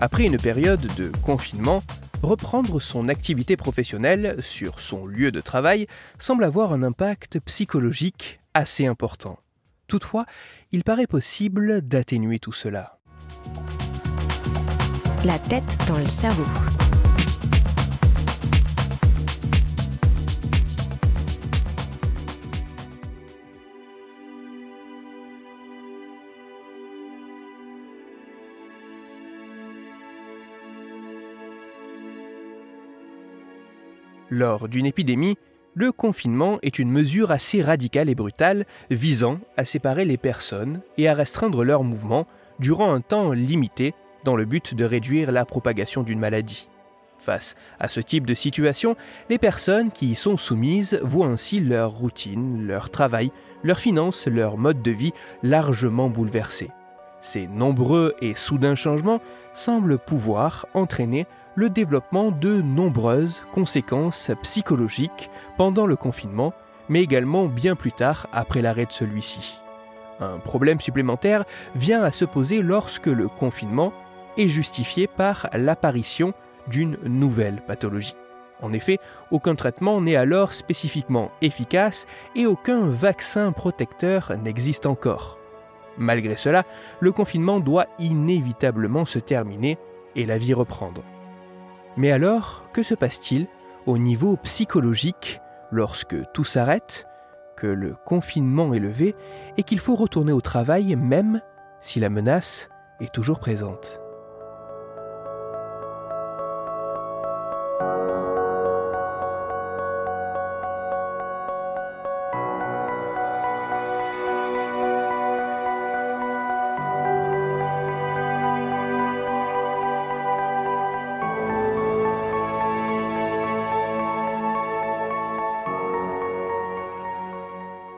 Après une période de confinement, reprendre son activité professionnelle sur son lieu de travail semble avoir un impact psychologique assez important. Toutefois, il paraît possible d'atténuer tout cela. La tête dans le cerveau. Lors d'une épidémie, le confinement est une mesure assez radicale et brutale visant à séparer les personnes et à restreindre leurs mouvements durant un temps limité dans le but de réduire la propagation d'une maladie. Face à ce type de situation, les personnes qui y sont soumises voient ainsi leur routine, leur travail, leurs finances, leur mode de vie largement bouleversés. Ces nombreux et soudains changements semblent pouvoir entraîner le développement de nombreuses conséquences psychologiques pendant le confinement, mais également bien plus tard après l'arrêt de celui-ci. Un problème supplémentaire vient à se poser lorsque le confinement est justifié par l'apparition d'une nouvelle pathologie. En effet, aucun traitement n'est alors spécifiquement efficace et aucun vaccin protecteur n'existe encore. Malgré cela, le confinement doit inévitablement se terminer et la vie reprendre. Mais alors, que se passe-t-il au niveau psychologique lorsque tout s'arrête, que le confinement est levé et qu'il faut retourner au travail même si la menace est toujours présente?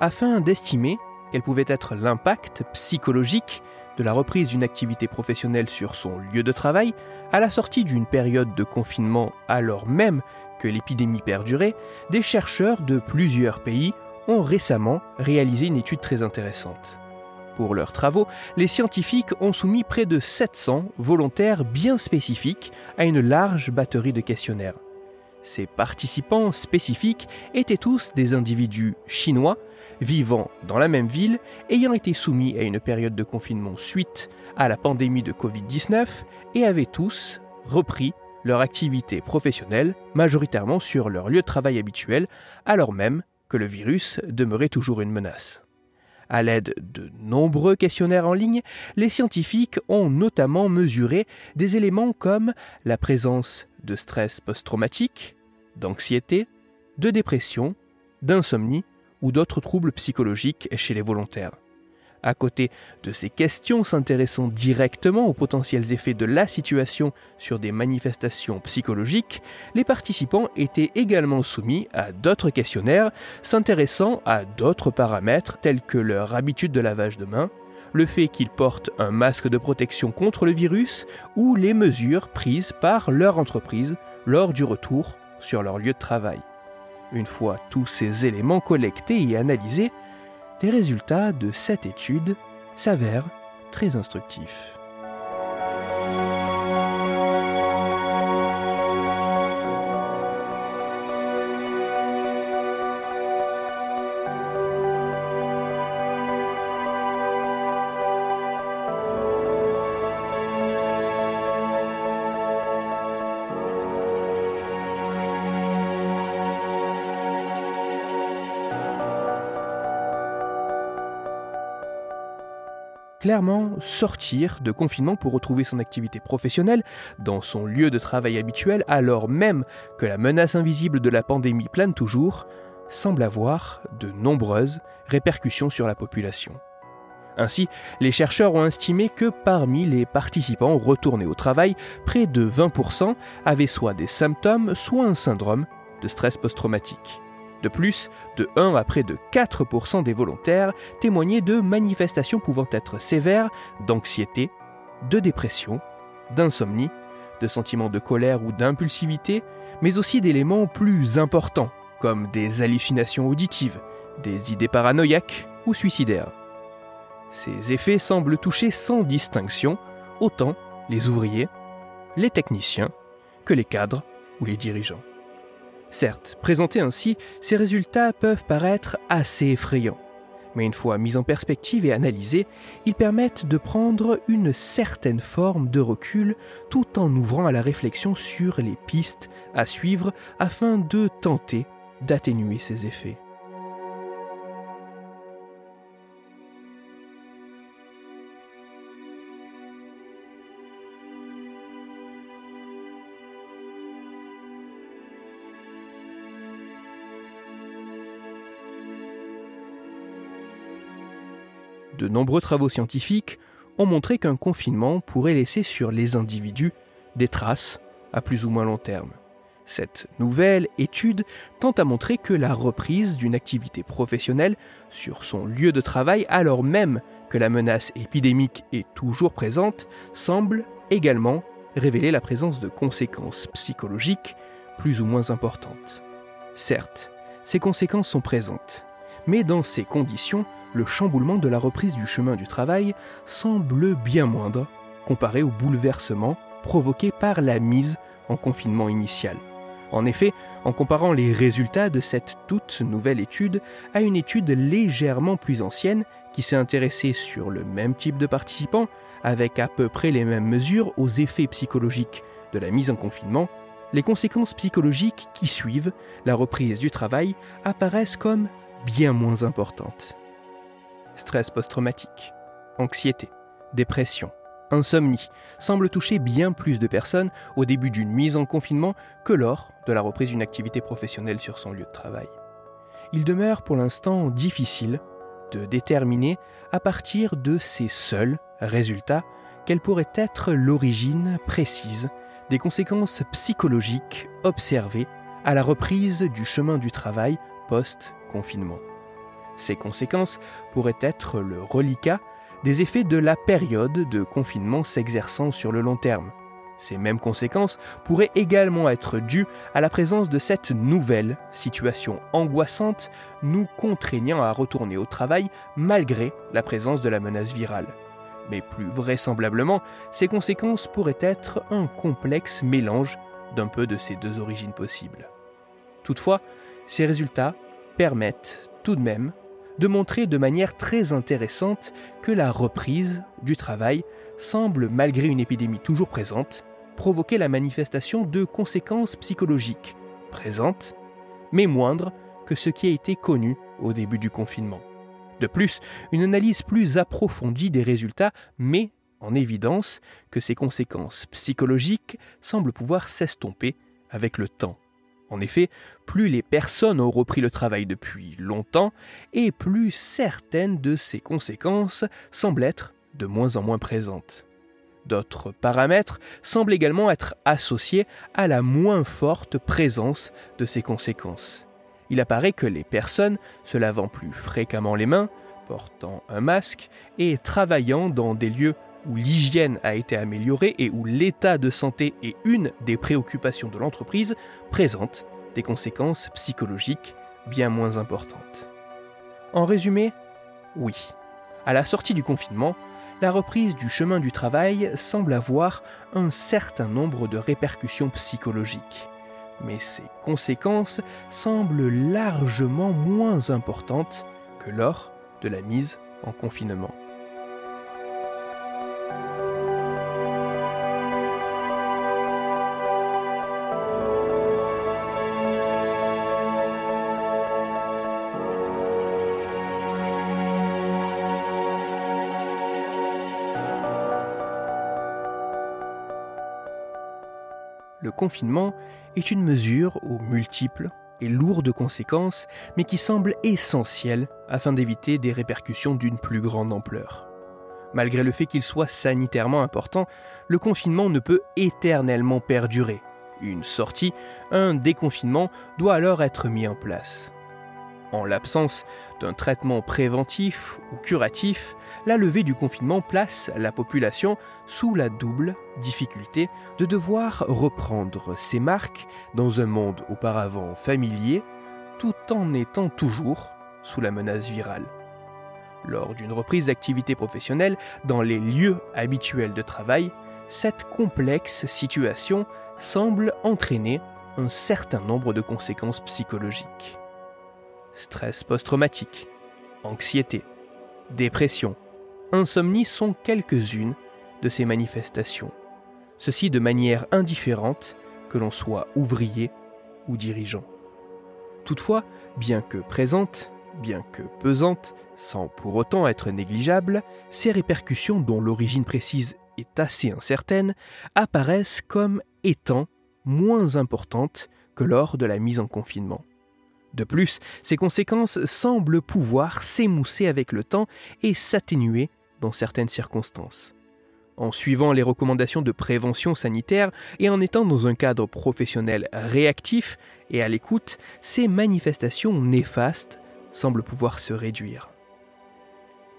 Afin d'estimer quel pouvait être l'impact psychologique de la reprise d'une activité professionnelle sur son lieu de travail à la sortie d'une période de confinement alors même que l'épidémie perdurait, des chercheurs de plusieurs pays ont récemment réalisé une étude très intéressante. Pour leurs travaux, les scientifiques ont soumis près de 700 volontaires bien spécifiques à une large batterie de questionnaires. Ces participants spécifiques étaient tous des individus chinois vivant dans la même ville, ayant été soumis à une période de confinement suite à la pandémie de Covid-19 et avaient tous repris leur activité professionnelle, majoritairement sur leur lieu de travail habituel, alors même que le virus demeurait toujours une menace. À l'aide de nombreux questionnaires en ligne, les scientifiques ont notamment mesuré des éléments comme la présence de stress post-traumatique, d'anxiété, de dépression, d'insomnie ou d'autres troubles psychologiques chez les volontaires. À côté de ces questions s'intéressant directement aux potentiels effets de la situation sur des manifestations psychologiques, les participants étaient également soumis à d'autres questionnaires s'intéressant à d'autres paramètres tels que leur habitude de lavage de mains, le fait qu'ils portent un masque de protection contre le virus ou les mesures prises par leur entreprise lors du retour sur leur lieu de travail. Une fois tous ces éléments collectés et analysés, les résultats de cette étude s'avèrent très instructifs. Clairement sortir de confinement pour retrouver son activité professionnelle dans son lieu de travail habituel alors même que la menace invisible de la pandémie plane toujours, semble avoir de nombreuses répercussions sur la population. Ainsi, les chercheurs ont estimé que parmi les participants retournés au travail, près de 20% avaient soit des symptômes, soit un syndrome de stress post-traumatique. De plus, de 1 à près de 4% des volontaires témoignaient de manifestations pouvant être sévères d'anxiété, de dépression, d'insomnie, de sentiments de colère ou d'impulsivité, mais aussi d'éléments plus importants, comme des hallucinations auditives, des idées paranoïaques ou suicidaires. Ces effets semblent toucher sans distinction autant les ouvriers, les techniciens, que les cadres ou les dirigeants. Certes, présentés ainsi, ces résultats peuvent paraître assez effrayants, mais une fois mis en perspective et analysés, ils permettent de prendre une certaine forme de recul tout en ouvrant à la réflexion sur les pistes à suivre afin de tenter d'atténuer ces effets. De nombreux travaux scientifiques ont montré qu'un confinement pourrait laisser sur les individus des traces à plus ou moins long terme. Cette nouvelle étude tente à montrer que la reprise d'une activité professionnelle sur son lieu de travail, alors même que la menace épidémique est toujours présente, semble également révéler la présence de conséquences psychologiques plus ou moins importantes. Certes, ces conséquences sont présentes, mais dans ces conditions, le chamboulement de la reprise du chemin du travail semble bien moindre comparé au bouleversement provoqué par la mise en confinement initial. En effet, en comparant les résultats de cette toute nouvelle étude à une étude légèrement plus ancienne qui s'est intéressée sur le même type de participants, avec à peu près les mêmes mesures aux effets psychologiques de la mise en confinement, les conséquences psychologiques qui suivent la reprise du travail apparaissent comme bien moins importantes stress post-traumatique, anxiété, dépression, insomnie semblent toucher bien plus de personnes au début d'une mise en confinement que lors de la reprise d'une activité professionnelle sur son lieu de travail. Il demeure pour l'instant difficile de déterminer à partir de ces seuls résultats quelle pourrait être l'origine précise des conséquences psychologiques observées à la reprise du chemin du travail post-confinement. Ces conséquences pourraient être le reliquat des effets de la période de confinement s'exerçant sur le long terme. Ces mêmes conséquences pourraient également être dues à la présence de cette nouvelle situation angoissante nous contraignant à retourner au travail malgré la présence de la menace virale. Mais plus vraisemblablement, ces conséquences pourraient être un complexe mélange d'un peu de ces deux origines possibles. Toutefois, ces résultats permettent tout de même de montrer de manière très intéressante que la reprise du travail semble, malgré une épidémie toujours présente, provoquer la manifestation de conséquences psychologiques présentes, mais moindres que ce qui a été connu au début du confinement. De plus, une analyse plus approfondie des résultats met en évidence que ces conséquences psychologiques semblent pouvoir s'estomper avec le temps. En effet, plus les personnes ont repris le travail depuis longtemps, et plus certaines de ces conséquences semblent être de moins en moins présentes. D'autres paramètres semblent également être associés à la moins forte présence de ces conséquences. Il apparaît que les personnes se lavant plus fréquemment les mains, portant un masque et travaillant dans des lieux où l'hygiène a été améliorée et où l'état de santé est une des préoccupations de l'entreprise, présente des conséquences psychologiques bien moins importantes. En résumé, oui. À la sortie du confinement, la reprise du chemin du travail semble avoir un certain nombre de répercussions psychologiques. Mais ces conséquences semblent largement moins importantes que lors de la mise en confinement. Confinement est une mesure aux multiples et lourdes conséquences, mais qui semble essentielle afin d'éviter des répercussions d'une plus grande ampleur. Malgré le fait qu'il soit sanitairement important, le confinement ne peut éternellement perdurer. Une sortie, un déconfinement doit alors être mis en place. En l'absence d'un traitement préventif ou curatif, la levée du confinement place la population sous la double difficulté de devoir reprendre ses marques dans un monde auparavant familier, tout en étant toujours sous la menace virale. Lors d'une reprise d'activité professionnelle dans les lieux habituels de travail, cette complexe situation semble entraîner un certain nombre de conséquences psychologiques. Stress post-traumatique, anxiété, dépression, insomnie sont quelques-unes de ces manifestations. Ceci de manière indifférente que l'on soit ouvrier ou dirigeant. Toutefois, bien que présente, bien que pesante, sans pour autant être négligeable, ces répercussions dont l'origine précise est assez incertaine apparaissent comme étant moins importantes que lors de la mise en confinement. De plus, ces conséquences semblent pouvoir s'émousser avec le temps et s'atténuer dans certaines circonstances. En suivant les recommandations de prévention sanitaire et en étant dans un cadre professionnel réactif et à l'écoute, ces manifestations néfastes semblent pouvoir se réduire.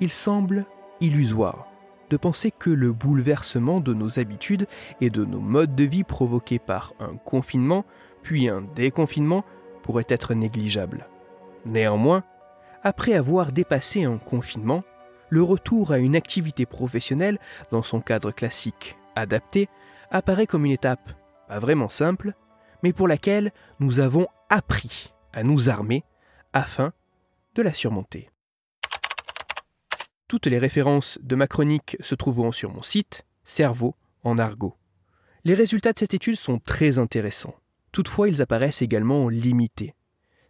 Il semble illusoire de penser que le bouleversement de nos habitudes et de nos modes de vie provoqués par un confinement, puis un déconfinement, pourrait être négligeable. Néanmoins, après avoir dépassé un confinement, le retour à une activité professionnelle dans son cadre classique adapté apparaît comme une étape pas vraiment simple, mais pour laquelle nous avons appris à nous armer afin de la surmonter. Toutes les références de ma chronique se trouveront sur mon site, Cerveau en argot. Les résultats de cette étude sont très intéressants. Toutefois, ils apparaissent également limités.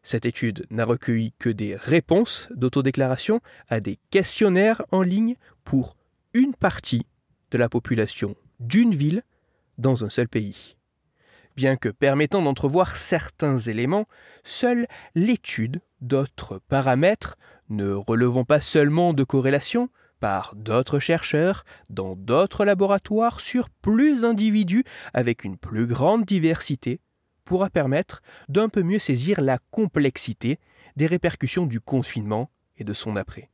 Cette étude n'a recueilli que des réponses d'autodéclaration à des questionnaires en ligne pour une partie de la population d'une ville dans un seul pays. Bien que permettant d'entrevoir certains éléments, seule l'étude d'autres paramètres ne relevant pas seulement de corrélations par d'autres chercheurs dans d'autres laboratoires sur plus d'individus avec une plus grande diversité pourra permettre d'un peu mieux saisir la complexité des répercussions du confinement et de son après.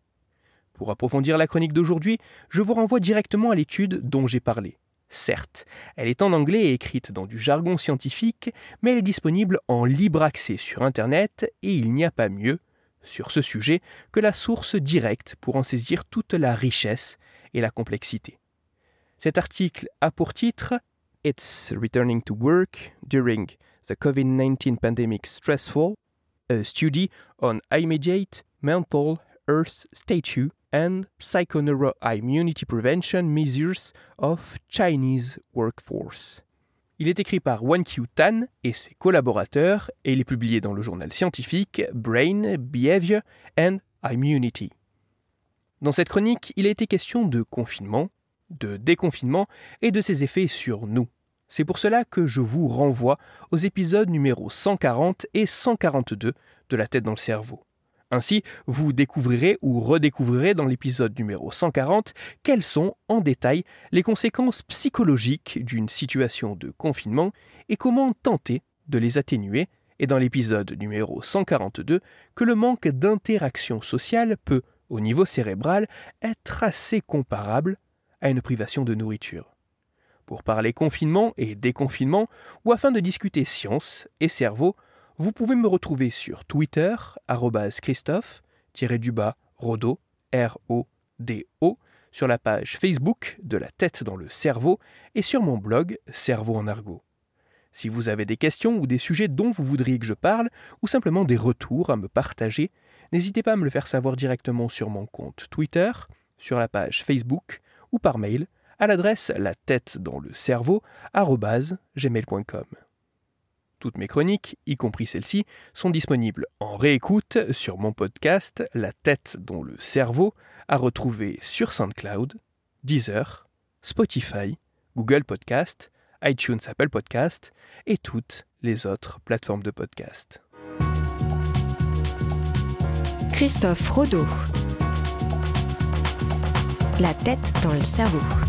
Pour approfondir la chronique d'aujourd'hui, je vous renvoie directement à l'étude dont j'ai parlé. Certes, elle est en anglais et écrite dans du jargon scientifique, mais elle est disponible en libre accès sur Internet et il n'y a pas mieux sur ce sujet que la source directe pour en saisir toute la richesse et la complexité. Cet article a pour titre It's Returning to Work During the COVID-19 Pandemic Stressful, a study on immediate mental health statue and psychoneuroimmunity prevention measures of Chinese workforce. Il est écrit par Wan Qiu Tan et ses collaborateurs et il est publié dans le journal scientifique Brain, Behavior and Immunity. Dans cette chronique, il a été question de confinement, de déconfinement et de ses effets sur nous. C'est pour cela que je vous renvoie aux épisodes numéros 140 et 142 de La tête dans le cerveau. Ainsi, vous découvrirez ou redécouvrirez dans l'épisode numéro 140 quelles sont, en détail, les conséquences psychologiques d'une situation de confinement et comment tenter de les atténuer, et dans l'épisode numéro 142 que le manque d'interaction sociale peut, au niveau cérébral, être assez comparable à une privation de nourriture. Pour parler confinement et déconfinement, ou afin de discuter science et cerveau, vous pouvez me retrouver sur Twitter, Christophe, du bas, Rodo, R-O-D-O, sur la page Facebook de la tête dans le cerveau et sur mon blog Cerveau en argot. Si vous avez des questions ou des sujets dont vous voudriez que je parle, ou simplement des retours à me partager, n'hésitez pas à me le faire savoir directement sur mon compte Twitter, sur la page Facebook ou par mail à l'adresse la tête dans le cerveau gmail.com. Toutes mes chroniques, y compris celle-ci, sont disponibles en réécoute sur mon podcast La tête dont le cerveau, à retrouver sur SoundCloud, Deezer, Spotify, Google Podcast, iTunes Apple Podcast et toutes les autres plateformes de podcast. Christophe Rodeau. La tête dans le cerveau.